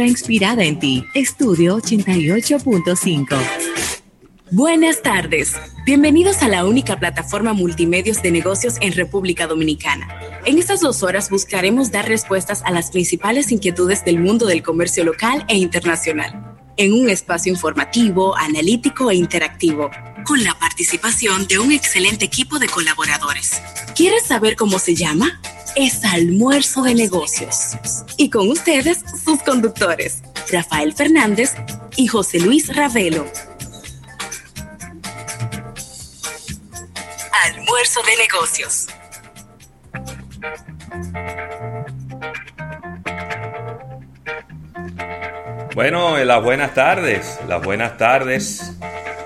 inspirada en ti. Estudio 88.5. Buenas tardes. Bienvenidos a la única plataforma multimedios de negocios en República Dominicana. En estas dos horas buscaremos dar respuestas a las principales inquietudes del mundo del comercio local e internacional, en un espacio informativo, analítico e interactivo, con la participación de un excelente equipo de colaboradores. ¿Quieres saber cómo se llama? Es Almuerzo de Negocios. Y con ustedes, sus conductores, Rafael Fernández y José Luis Ravelo. Almuerzo de negocios. Bueno, eh, las buenas tardes, las buenas tardes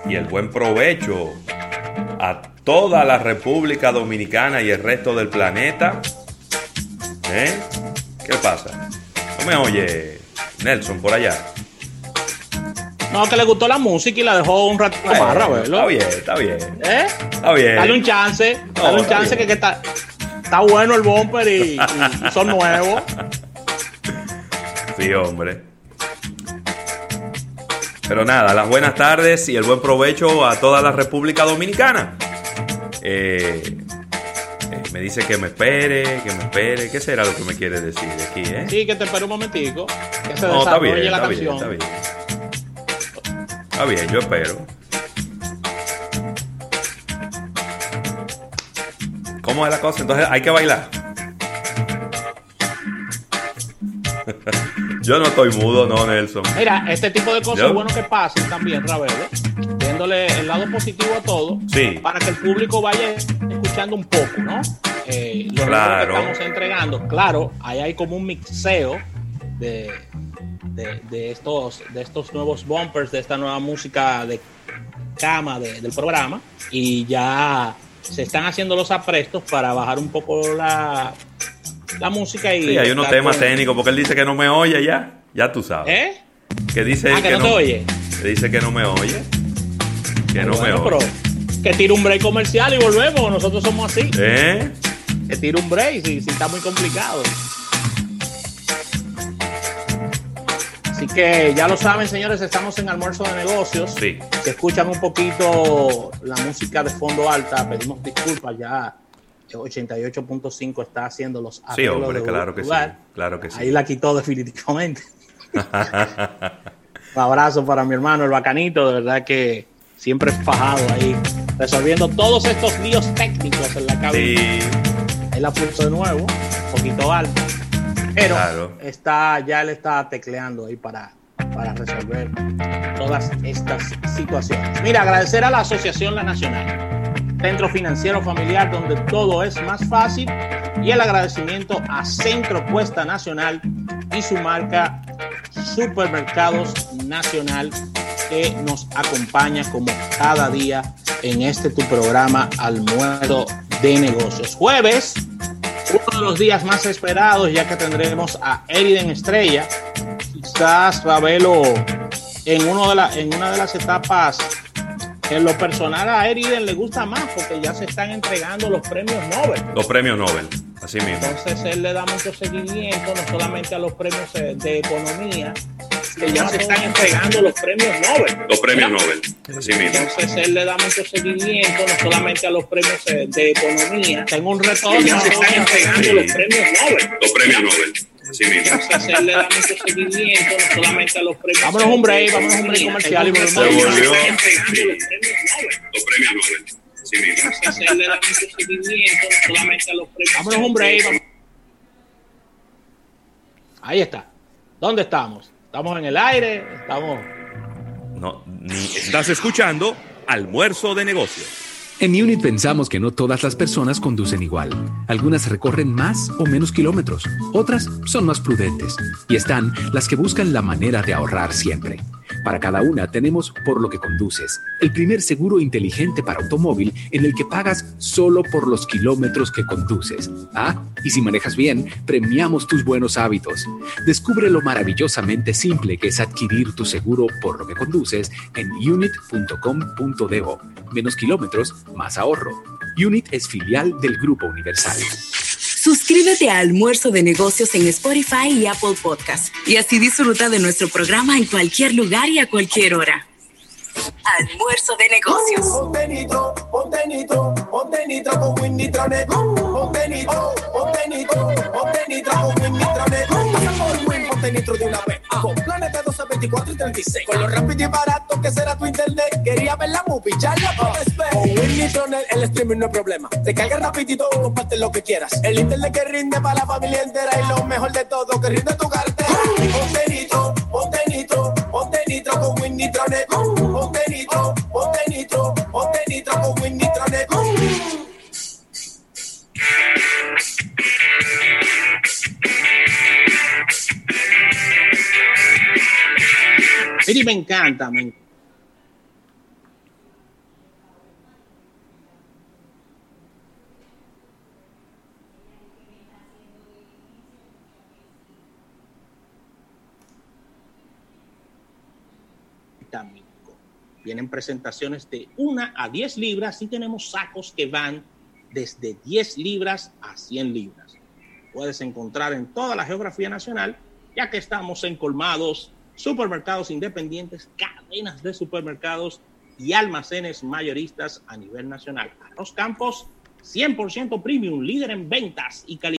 y el buen provecho a toda la República Dominicana y el resto del planeta. ¿Eh? ¿Qué pasa? ¿No me oye Nelson por allá? No, que le gustó la música y la dejó un ¿verdad? Está bien, está bien. ¿Eh? Está bien. Dale un chance, No, dale un chance que, que está, está bueno el bumper y, y son nuevos. Sí, hombre. Pero nada, las buenas tardes y el buen provecho a toda la República Dominicana. Eh, me dice que me espere, que me espere. ¿Qué será lo que me quiere decir aquí, eh? Sí, que te espere un momentico, que se No, está bien, la está bien, está bien. Está bien, yo espero. ¿Cómo es la cosa? Entonces hay que bailar. yo no estoy mudo, no, Nelson. Mira, este tipo de cosas es bueno que pasen también, Ravelo, viéndole el lado positivo a todo, Sí. para que el público vaya escuchando un poco, ¿no? Eh, Claro. que estamos entregando. Claro, ahí hay como un mixeo de, de, de estos, de estos nuevos bumpers, de esta nueva música de cama de- del programa, y ya se están haciendo los aprestos para bajar un poco la, la música y... Sí, hay unos temas con- técnicos porque él dice que no me oye ya. Ya tú sabes. ¿Eh? Que dice Ah, que no te oye. Que dice que no me oye. Que no Bueno, me pero oye. Que tire un break comercial y volvemos. Nosotros somos así. ¿Eh? Que tire un break si, si está muy complicado. Así que ya lo saben, señores, estamos en almuerzo de negocios. Sí. Si escuchan un poquito la música de fondo alta, pedimos disculpas. Ya 88.5 está haciendo los Sí, hombre, de claro que sí. Claro que sí. Ahí la quitó definitivamente. Un abrazo para mi hermano, el bacanito, de verdad que siempre fajado ahí, resolviendo todos estos líos técnicos en la cabina. Sí. La puso de nuevo, un poquito alto. Pero Claro. está, ya él está tecleando ahí para, para resolver todas estas situaciones. Mira, agradecer a la Asociación La Nacional, Centro Financiero Familiar, donde todo es más fácil, y el agradecimiento a Centro Cuesta Nacional y su marca Supermercados Nacional, que nos acompaña como cada día en este tu programa Almuerzo de Negocios. Jueves, uno de los días más esperados, ya que tendremos a Eriden Estrella. Quizás Ravelo en, uno de la, en una de las etapas, en lo personal a Eriden le gusta más porque ya se están entregando los premios Nobel. Los premios Nobel. Así mismo. Entonces él le da mucho seguimiento, no solamente a los premios de economía, que ya se están entregando los premios Nobel. Los premios Nobel. Así mismo. Entonces él le da mucho seguimiento, no solamente a los premios de economía. Tengo un retorno. ya se están entregando Sí. los premios Nobel. Los premios Nobel. Así mismo. Entonces él le da mucho seguimiento, no solamente a los premios. Vámonos un break, vámonos un break comercial y volvemos. Se volvió. Los premios Nobel. Los premios Nobel. Así mismo. Entonces él le da mucho seguimiento, no solamente a los premios. Vámonos un break. Ahí está. ¿Dónde estamos? ¿Estamos en el aire? ¿Estamos...? No, ni, Estás escuchando Almuerzo de Negocios. En Unit pensamos que no todas las personas conducen igual. Algunas recorren más o menos kilómetros, otras son más prudentes y están las que buscan la manera de ahorrar siempre. Para cada una tenemos Por lo que conduces, el primer seguro inteligente para automóvil en el que pagas solo por los kilómetros que conduces. Ah, y si manejas bien, premiamos tus buenos hábitos. Descubre lo maravillosamente simple que es adquirir tu seguro por lo que conduces en unit.com.do. Menos kilómetros, más ahorro. Unit es filial del Grupo Universal. Suscríbete a Almuerzo de Negocios en Spotify y Apple Podcast y así disfruta de nuestro programa en cualquier lugar y a cualquier hora. Almuerzo de Negocios. Con planes de 12, 24 y 36. Con lo rápido y barato que será tu internet. Quería ver la movie, ya la puedes ver. Con Winnitronet el streaming no es problema. Te carga rapidito, comparte lo que quieras. El internet que rinde para la familia entera. Y lo mejor de todo, que rinde tu cartera. Y me encanta, me. Vienen presentaciones de 1 a 10 libras y tenemos sacos que van desde 10 libras a 100 libras. Puedes encontrar en toda la geografía nacional, ya que estamos en colmados, supermercados independientes, cadenas de supermercados y almacenes mayoristas a nivel nacional. Arroz Campos, 100% premium, líder en ventas y calidad.